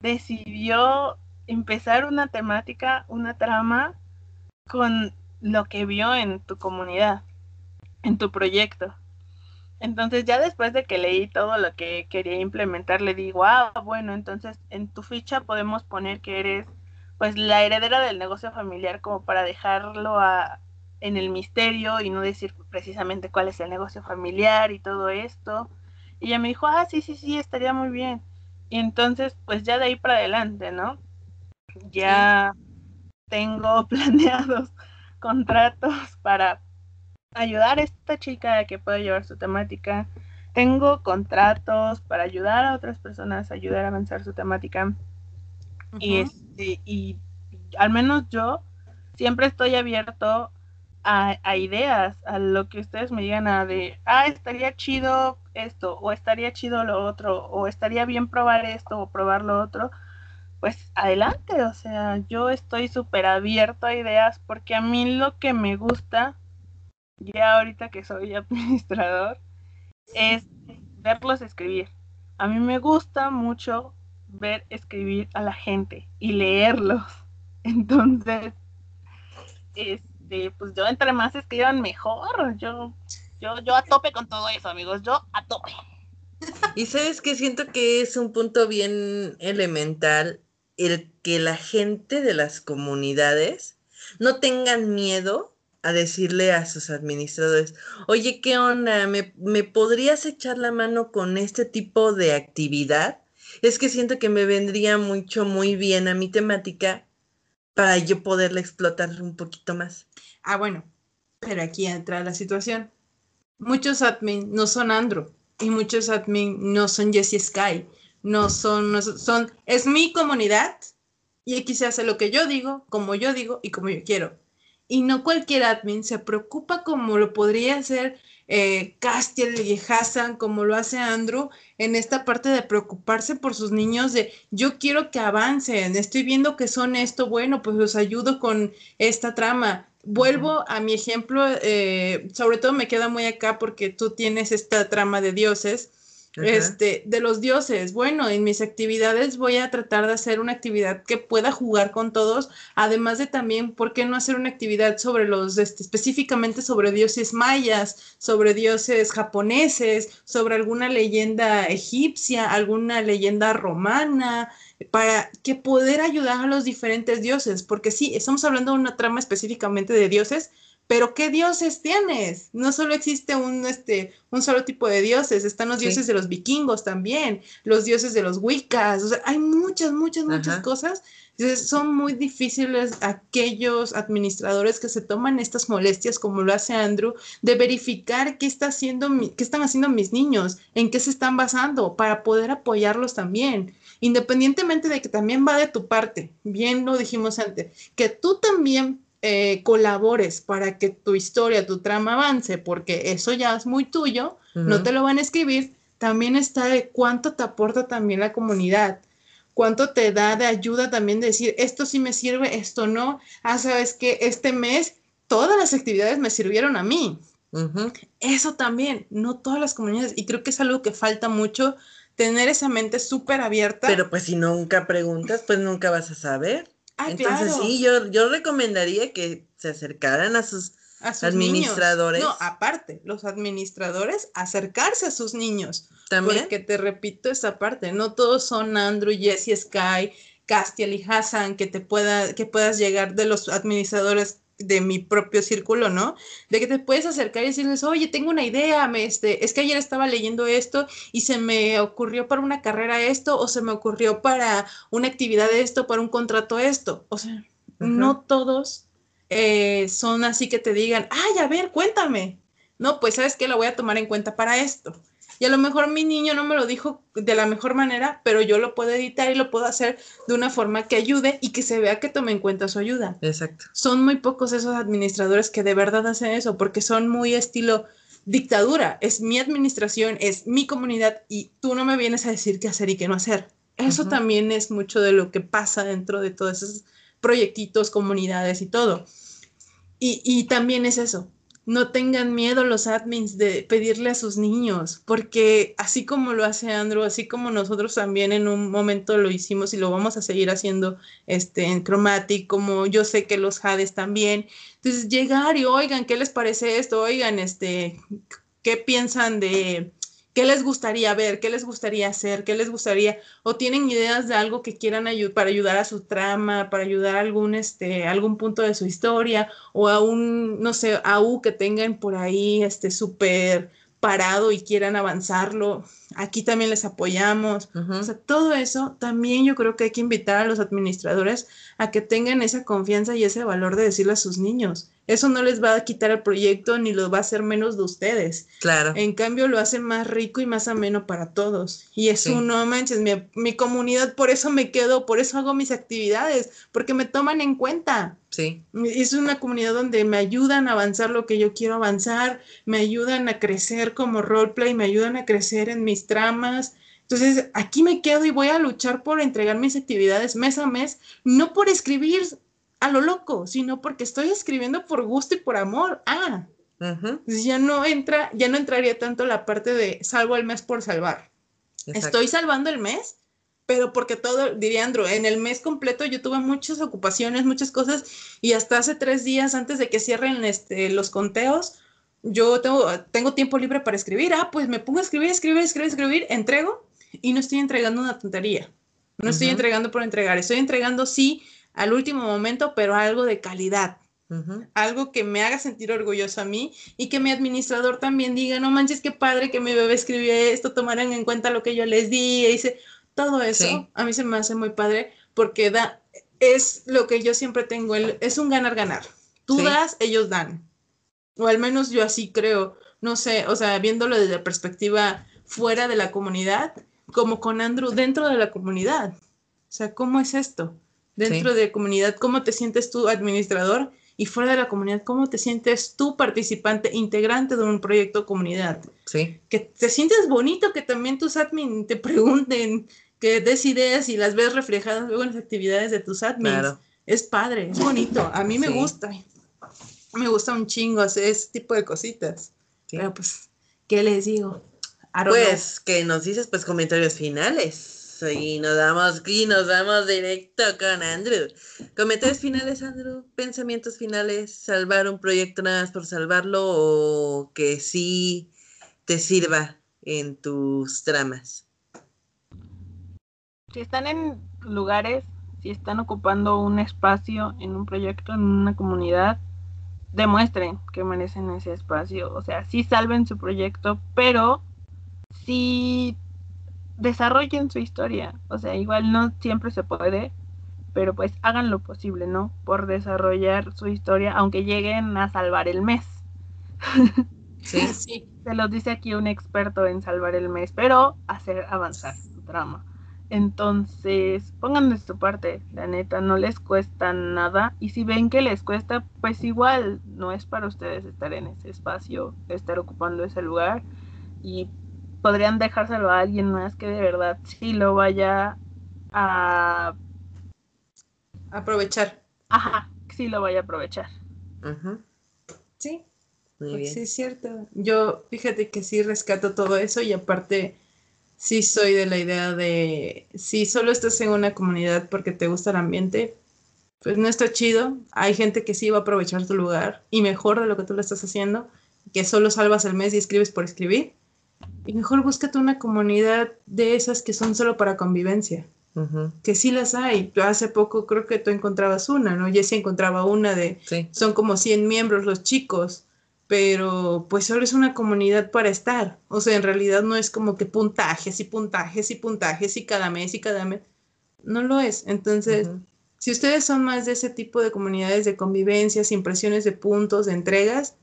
decidió empezar una temática, una trama con lo que vio en tu comunidad, en tu proyecto. Entonces ya después de que leí todo lo que quería implementar, le digo, ah, bueno, entonces en tu ficha podemos poner que eres pues la heredera del negocio familiar como para dejarlo a, en el misterio y no decir precisamente cuál es el negocio familiar y todo esto. Y ella me dijo, ah, sí, sí, sí, estaría muy bien. Y entonces, pues ya de ahí para adelante, ¿no? Ya tengo (laughs) planeados contratos para ayudar a esta chica a que pueda llevar su temática. Tengo contratos para ayudar a otras personas a ayudar a avanzar su temática. y, este, y al menos yo siempre estoy abierto a, a, ideas, a lo que ustedes me digan a de, ah, estaría chido esto, o estaría chido lo otro, o estaría bien probar esto o probar lo otro pues adelante, o sea, yo estoy súper abierto a ideas porque a mí lo que me gusta, ya ahorita que soy (laughs) administrador, es verlos escribir. A mí me gusta mucho ver escribir a la gente y leerlos. (laughs) Entonces, este, pues yo entre más escriban mejor. Yo, yo, yo a tope con todo eso, amigos. Yo a tope. Y sabes que siento que es un punto bien elemental el que la gente de las comunidades no tengan miedo a decirle a sus administradores, oye, ¿qué onda? ¿Me, ¿Me, podrías echar la mano con este tipo de actividad? Es que siento que me vendría mucho, muy bien a mi temática para yo poderla explotar un poquito más. Ah, bueno, pero aquí entra la situación. Muchos admin no son Andrew y muchos admin no son Jessie Sky no son, no son, es mi comunidad y aquí se hace lo que yo digo, como yo digo y como yo quiero. Y no cualquier admin se preocupa como lo podría hacer eh, Castiel y Hassan, como lo hace Andrew, en esta parte de preocuparse por sus niños, de yo quiero que avancen, estoy viendo que son esto, bueno, pues los ayudo con esta trama. Vuelvo a mi ejemplo, eh, sobre todo me queda muy acá porque tú tienes esta trama de dioses este, de los dioses. Bueno, en mis actividades voy a tratar de hacer una actividad que pueda jugar con todos, además de también, ¿por qué no hacer una actividad sobre los, este, específicamente sobre dioses mayas, sobre dioses japoneses, sobre alguna leyenda egipcia, alguna leyenda romana? para que poder ayudar a los diferentes dioses, porque sí, estamos hablando de una trama específicamente de dioses, pero ¿qué dioses tienes? No solo existe un, este, un solo tipo de dioses, están los dioses de los vikingos también, los dioses de los wiccas, o sea, hay muchas, muchas, muchas cosas. Entonces, son muy difíciles aquellos administradores que se toman estas molestias, como lo hace Andrew, de verificar qué, está haciendo qué están haciendo mis niños, en qué se están basando, para poder apoyarlos también independientemente de que también va de tu parte, bien lo dijimos antes, que tú también eh, colabores para que tu historia, tu trama avance, porque eso ya es muy tuyo, no te lo van a escribir, también está de cuánto te aporta también la comunidad, cuánto te da de ayuda también de decir, esto sí me sirve, esto no, ah, sabes que este mes todas las actividades me sirvieron a mí. Eso también, no todas las comunidades, y creo que es algo que falta mucho, tener esa mente súper abierta. Pero pues si nunca preguntas, pues nunca vas a saber. Entonces sí, yo, yo recomendaría que se acercaran a sus, administradores. No, aparte, los administradores acercarse a sus niños. También. Porque te repito esa parte, no todos son Andrew, Jesse, Sky, Castiel y Hassan que te pueda, que puedas llegar de los administradores de mi propio círculo, ¿no? De que te puedes acercar y decirles, oye, tengo una idea, me, este, es que ayer estaba leyendo esto y se me ocurrió para una carrera esto, o se me ocurrió para una actividad esto, para un contrato esto. O sea, no todos eh, son así que te digan, ay, a ver, cuéntame. No, pues sabes que lo voy a tomar en cuenta para esto. Y a lo mejor mi niño no me lo dijo de la mejor manera, pero yo lo puedo editar y lo puedo hacer de una forma que ayude y que se vea que tome en cuenta su ayuda. Exacto. Son muy pocos esos administradores que de verdad hacen eso, porque son muy estilo dictadura. Es mi administración, es mi comunidad y tú no me vienes a decir qué hacer y qué no hacer. Eso también es mucho de lo que pasa dentro de todos esos proyectitos, comunidades y todo. Y, y también es eso, no tengan miedo los admins de pedirle a sus niños, porque así como lo hace Andrew, así como nosotros también en un momento lo hicimos y lo vamos a seguir haciendo este, en Chromatic, como yo sé que los Hades también. Entonces, llegar y oigan, ¿qué les parece esto? Oigan, este, ¿qué piensan de ¿Qué les gustaría ver? ¿Qué les gustaría hacer? ¿Qué les gustaría? ¿O tienen ideas de algo que quieran para ayudar a su trama, para ayudar a algún, este, algún punto de su historia? ¿O a un, no sé, a U que tengan por ahí este súper parado y quieran avanzarlo? Aquí también les apoyamos. O sea, todo eso también yo creo que hay que invitar a los administradores a que tengan esa confianza y ese valor de decirle a sus niños eso no les va a quitar el proyecto ni lo va a hacer menos de ustedes. Claro. En cambio, lo hace más rico y más ameno para todos. Y eso, no manches, mi, mi, comunidad, por eso me quedo, por eso hago mis actividades, porque me toman en cuenta. Sí. Es una comunidad donde me ayudan a avanzar lo que yo quiero avanzar, me ayudan a crecer como roleplay, me ayudan a crecer en mis tramas. Entonces, aquí me quedo y voy a luchar por entregar mis actividades mes a mes, no por escribir a lo loco, sino porque estoy escribiendo por gusto y por amor. Ah, ya no entra, ya no entraría tanto la parte de salvo el mes por salvar. Estoy salvando el mes, pero porque todo, diría Andrew, en el mes completo yo tuve muchas ocupaciones, muchas cosas, y hasta hace tres días antes de que cierren este, los conteos, yo tengo, tengo tiempo libre para escribir. Ah, pues me pongo a escribir, escribir, escribir, escribir, entrego, y no estoy entregando una tontería. No estoy entregando por entregar, estoy entregando sí al último momento, pero algo de calidad. Algo que me haga sentir orgulloso a mí y que mi administrador también diga, no manches, qué padre que mi bebé escribió esto, tomaran en cuenta lo que yo les di, y dice, todo eso a mí se me hace muy padre porque da, es lo que yo siempre tengo, es un ganar-ganar. Tú das, ellos dan. O al menos yo así creo, no sé, o sea, viéndolo desde la perspectiva fuera de la comunidad, como con Andrew dentro de la comunidad. O sea, ¿cómo es esto? Dentro de comunidad, cómo te sientes tú administrador y fuera de la comunidad, cómo te sientes tú participante, integrante de un proyecto comunidad. Sí. Que te sientes bonito que también tus admin te pregunten, que des ideas y las ves reflejadas luego en las actividades de tus admins. Es padre, es bonito, a mí me gusta. Me gusta un chingo hacer ese tipo de cositas. Pero pues, ¿qué les digo? Pues, ¿qué nos dices? Pues comentarios finales. Y nos damos, y nos damos directo con Andrew. Comentarios finales, Andrew. Pensamientos finales. Salvar un proyecto nada más por salvarlo o que sí te sirva en tus tramas. Si están en lugares, si están ocupando un espacio en un proyecto, en una comunidad, demuestren que merecen ese espacio. O sea, sí salven su proyecto, pero sí desarrollen su historia. O sea, igual no siempre se puede, pero pues hagan lo posible, ¿no? Por desarrollar su historia, aunque lleguen a salvar el mes. (laughs) Sí, (laughs) sí. Se los dice aquí un experto en salvar el mes, pero hacer avanzar su trama. Entonces, pongan de su parte, la neta, no les cuesta nada. Y si ven que les cuesta, pues igual no es para ustedes estar en ese espacio, estar ocupando ese lugar. Y podrían dejárselo a alguien más que de verdad sí lo vaya a aprovechar. Ajá, sí lo vaya a aprovechar. Sí. Pues sí, es cierto. Yo, fíjate que sí rescato todo eso y aparte sí soy de la idea de si solo estás en una comunidad porque te gusta el ambiente, pues no está chido. Hay gente que sí va a aprovechar tu lugar y mejor de lo que tú lo estás haciendo, que solo salvas el mes y escribes por escribir. Y mejor búscate una comunidad de esas que son solo para convivencia. Que sí las hay. Hace poco creo que tú encontrabas una, ¿no? Jessie encontraba una de... Son como 100 miembros los chicos pero pues solo es una comunidad para estar. O sea, en realidad no es como que puntajes y puntajes y puntajes y cada mes y cada mes. No lo es. Entonces, si ustedes son más de ese tipo de comunidades de convivencias, impresiones de puntos, de entregas,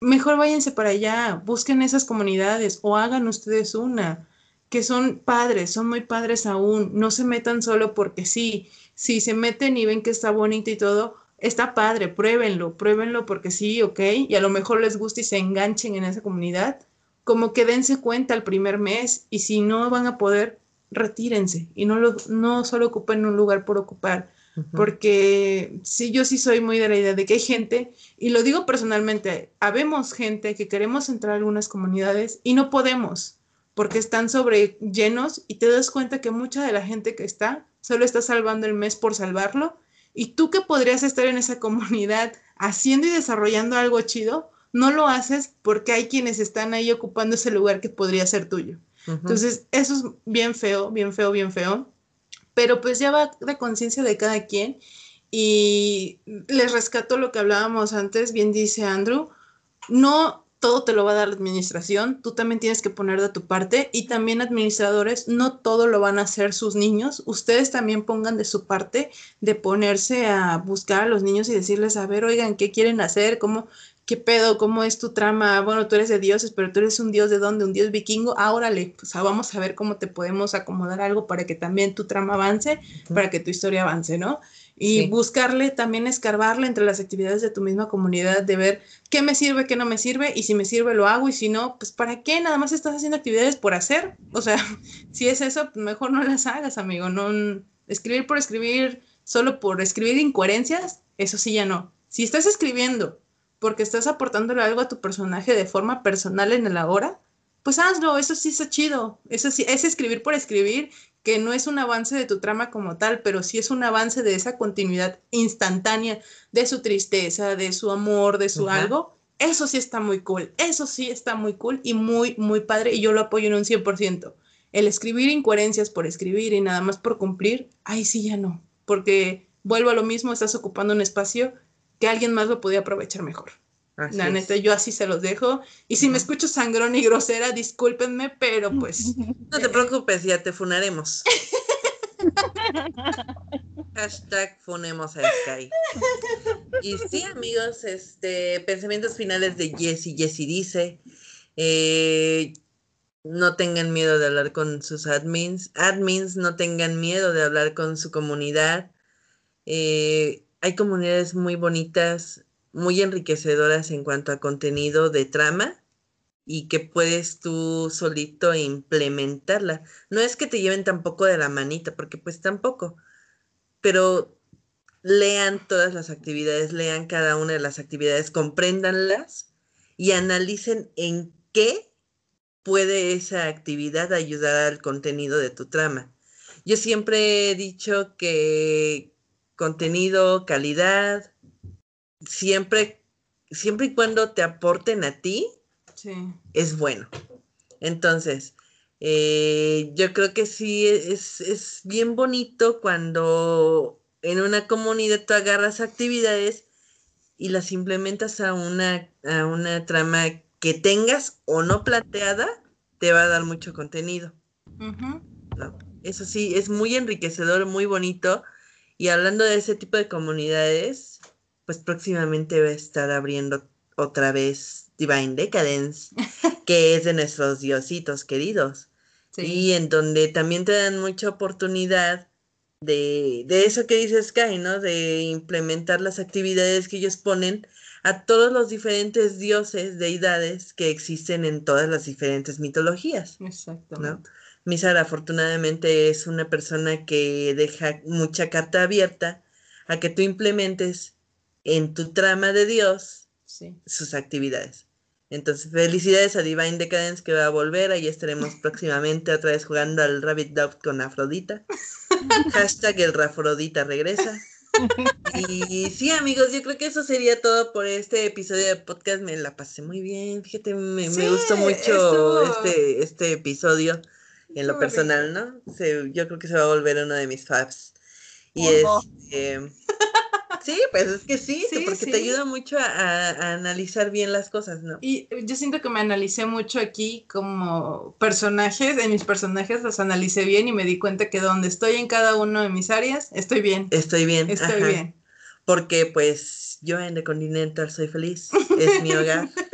mejor váyanse para allá, busquen esas comunidades o hagan ustedes una, que son padres, son muy padres aún, no se metan solo porque sí, si se meten y ven que está bonito y todo, está padre, pruébenlo, pruébenlo porque sí, ok, y a lo mejor les gusta y se enganchen en esa comunidad, como que dense cuenta el primer mes y si no van a poder, retírense y no, lo, no solo ocupen un lugar por ocupar, porque sí, yo sí soy muy de la idea de que hay gente, y lo digo personalmente, habemos gente que queremos entrar a algunas comunidades y no podemos, porque están sobre llenos y te das cuenta que mucha de la gente que está solo está salvando el mes por salvarlo y tú que podrías estar en esa (laughs) comunidad haciendo y desarrollando algo chido, no lo haces porque hay quienes están ahí ocupando ese lugar que podría ser tuyo. Entonces, eso es bien feo, bien feo, bien feo. Pero pues ya va de conciencia de cada quien. Y les rescato lo que hablábamos antes, bien dice Andrew, no todo te lo va a dar la administración, tú también tienes que poner de tu parte y también administradores, no todo lo van a hacer sus niños, ustedes también pongan de su parte de ponerse a buscar a los niños y decirles, a ver, oigan, ¿qué quieren hacer? ¿Cómo, qué pedo? ¿Cómo es tu trama? Bueno, tú eres de dioses, pero tú eres un dios de dónde? Un dios vikingo. Ah, órale, pues ah, vamos a ver cómo te podemos acomodar algo para que también tu trama avance, para que tu historia avance, ¿no? y buscarle, también escarbarle entre las actividades de tu misma comunidad, de ver qué me sirve, qué no me sirve, y si me sirve lo hago, y si no, pues ¿para qué? Nada más estás haciendo actividades por hacer. O sea, (laughs) si es eso, pues, mejor no las hagas, amigo. No, escribir por escribir, solo por escribir incoherencias, eso sí ya no. Si estás escribiendo porque estás aportándole algo a tu personaje de forma personal en el ahora, pues hazlo, eso sí está chido. Eso sí, es escribir por escribir que no es un avance de tu trama como tal, pero sí es un avance de esa continuidad instantánea de su tristeza, de su amor, de su algo, eso sí está muy cool, eso sí está muy cool y muy, muy padre y yo lo apoyo en un 100%. El escribir incoherencias por escribir y nada más por cumplir, ahí sí ya no, porque vuelvo a lo mismo, estás ocupando un espacio que alguien más lo podía aprovechar mejor la neta, yo así se los dejo. Y si me escucho sangrón y grosera, discúlpenme, pero pues. No te preocupes, ya te funaremos. (laughs) Hashtag funemos a Sky. Y sí, amigos, este, pensamientos finales de Jessie. Jessie dice: eh, No tengan miedo de hablar con sus admins. Admins, no tengan miedo de hablar con su comunidad. Eh, hay comunidades muy bonitas muy enriquecedoras en cuanto a contenido de trama y que puedes tú solito implementarla. No es que te lleven tampoco de la manita, porque pues tampoco, pero lean todas las actividades, lean cada una de las actividades, compréndanlas y analicen en qué puede esa actividad ayudar al contenido de tu trama. Yo siempre he dicho que contenido, calidad, siempre, siempre y cuando te aporten a ti, es bueno. Entonces, eh, yo creo que sí es, es, bien bonito cuando en una comunidad tú agarras actividades y las implementas a una, a una trama que tengas o no plateada, te va a dar mucho contenido. Eso sí, es muy enriquecedor, muy bonito. Y hablando de ese tipo de comunidades, pues próximamente va a estar abriendo otra vez Divine Decadence, (laughs) que es de nuestros diositos queridos. Y en donde también te dan mucha oportunidad de, de eso que dice Sky, ¿no? De implementar las actividades que ellos ponen a todos los diferentes dioses, deidades que existen en todas las diferentes mitologías. Exacto. ¿no? Misara afortunadamente es una persona que deja mucha carta abierta a que tú implementes en tu trama de Dios sus actividades. Entonces, felicidades a Divine Decadence que va a volver. Ahí estaremos (laughs) próximamente otra vez jugando al Rabbit Dog con Afrodita. (laughs) Hashtag el Rafrodita regresa. Y sí, amigos, yo creo que eso sería todo por este episodio de podcast. Me la pasé muy bien. Fíjate, me, gustó mucho este, este episodio en lo personal, ¿no? yo creo que se va a volver uno de mis faves. Y es. Este, (laughs) Sí, pues es que sí, porque te ayuda mucho a, analizar bien las cosas, ¿no? Y yo siento que me analicé mucho aquí como personajes, en mis personajes los analicé bien y me di cuenta que donde estoy en cada uno de mis áreas, estoy bien. Estoy bien. Estoy bien. Porque pues yo en The Continental soy feliz, es mi hogar. (laughs)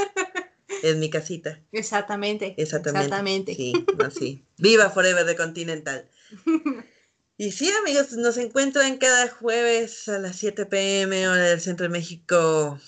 es mi casita. Exactamente. Exactamente. Sí, así. Viva Forever The Continental. (laughs) Y sí, amigos, nos encuentran cada jueves a las 7 pm hora del Centro de México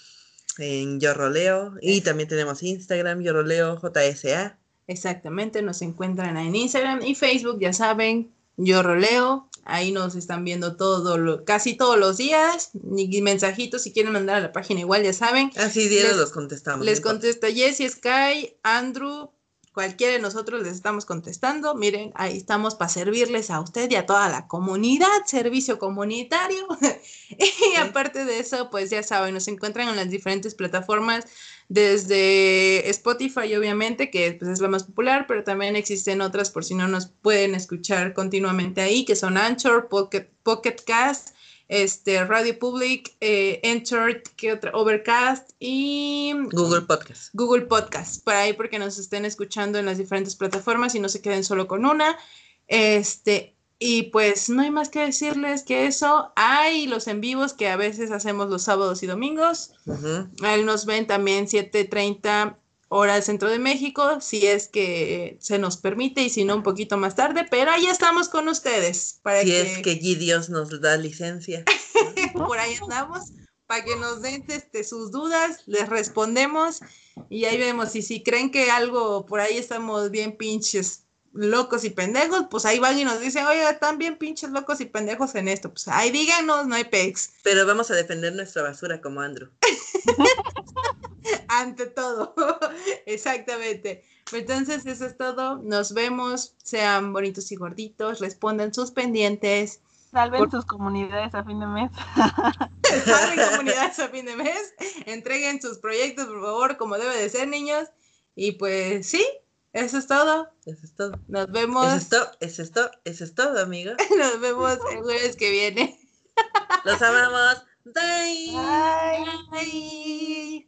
en Yo Roleo. Y también tenemos Instagram, Yo Roleo JSA. Exactamente, nos encuentran en Instagram y Facebook, ya saben, Yo Roleo. Ahí nos están viendo todo, casi todos los días. Ni mensajitos si quieren mandar a la página igual, ya saben. Así, sí, los contestamos. Les contesta Jessie, Sky, Andrew, cualquiera de nosotros les estamos contestando. Miren, ahí estamos para servirles a usted y a toda la comunidad, servicio comunitario. (laughs) y aparte de eso, pues ya saben, nos encuentran en las diferentes plataformas, desde Spotify, obviamente, que pues, es la más popular, pero también existen otras por si no nos pueden escuchar continuamente ahí, que son Anchor, Pocket, Pocket Cast este, Radio Public, eh, Enter, ¿qué otra? Overcast y Google Podcast. Google Podcast, por ahí porque nos estén escuchando en las diferentes plataformas y no se queden solo con una. Este, y pues no hay más que decirles que eso. Hay los en vivos que a veces hacemos los sábados y domingos. Ahí nos ven también 7:30 hora del centro de México, si es que se nos permite y si no un poquito más tarde, pero ahí estamos con ustedes. Para si es que allí Dios nos da licencia. (laughs) Por ahí andamos, para que nos den este, sus dudas, les respondemos y ahí vemos. Y si creen que algo por ahí estamos bien pinches locos y pendejos, pues ahí van y nos dicen, oye, están bien pinches locos y pendejos en esto. Pues ahí díganos, no hay pex. Pero vamos a defender nuestra basura como Andrew. (laughs) (laughs) Ante todo, (laughs) exactamente. Entonces, eso es todo. Nos vemos. Sean bonitos y gorditos. Respondan sus pendientes. Salven sus comunidades a fin de mes. (laughs) Salven comunidades a fin de mes. Entreguen sus proyectos, por favor, como debe de ser, niños. Y pues sí, eso es todo. Eso es todo. Nos vemos. Eso es todo, eso es todo, eso es todo, amigos. Nos vemos el jueves que viene. Los amamos. Bye. Bye. Bye.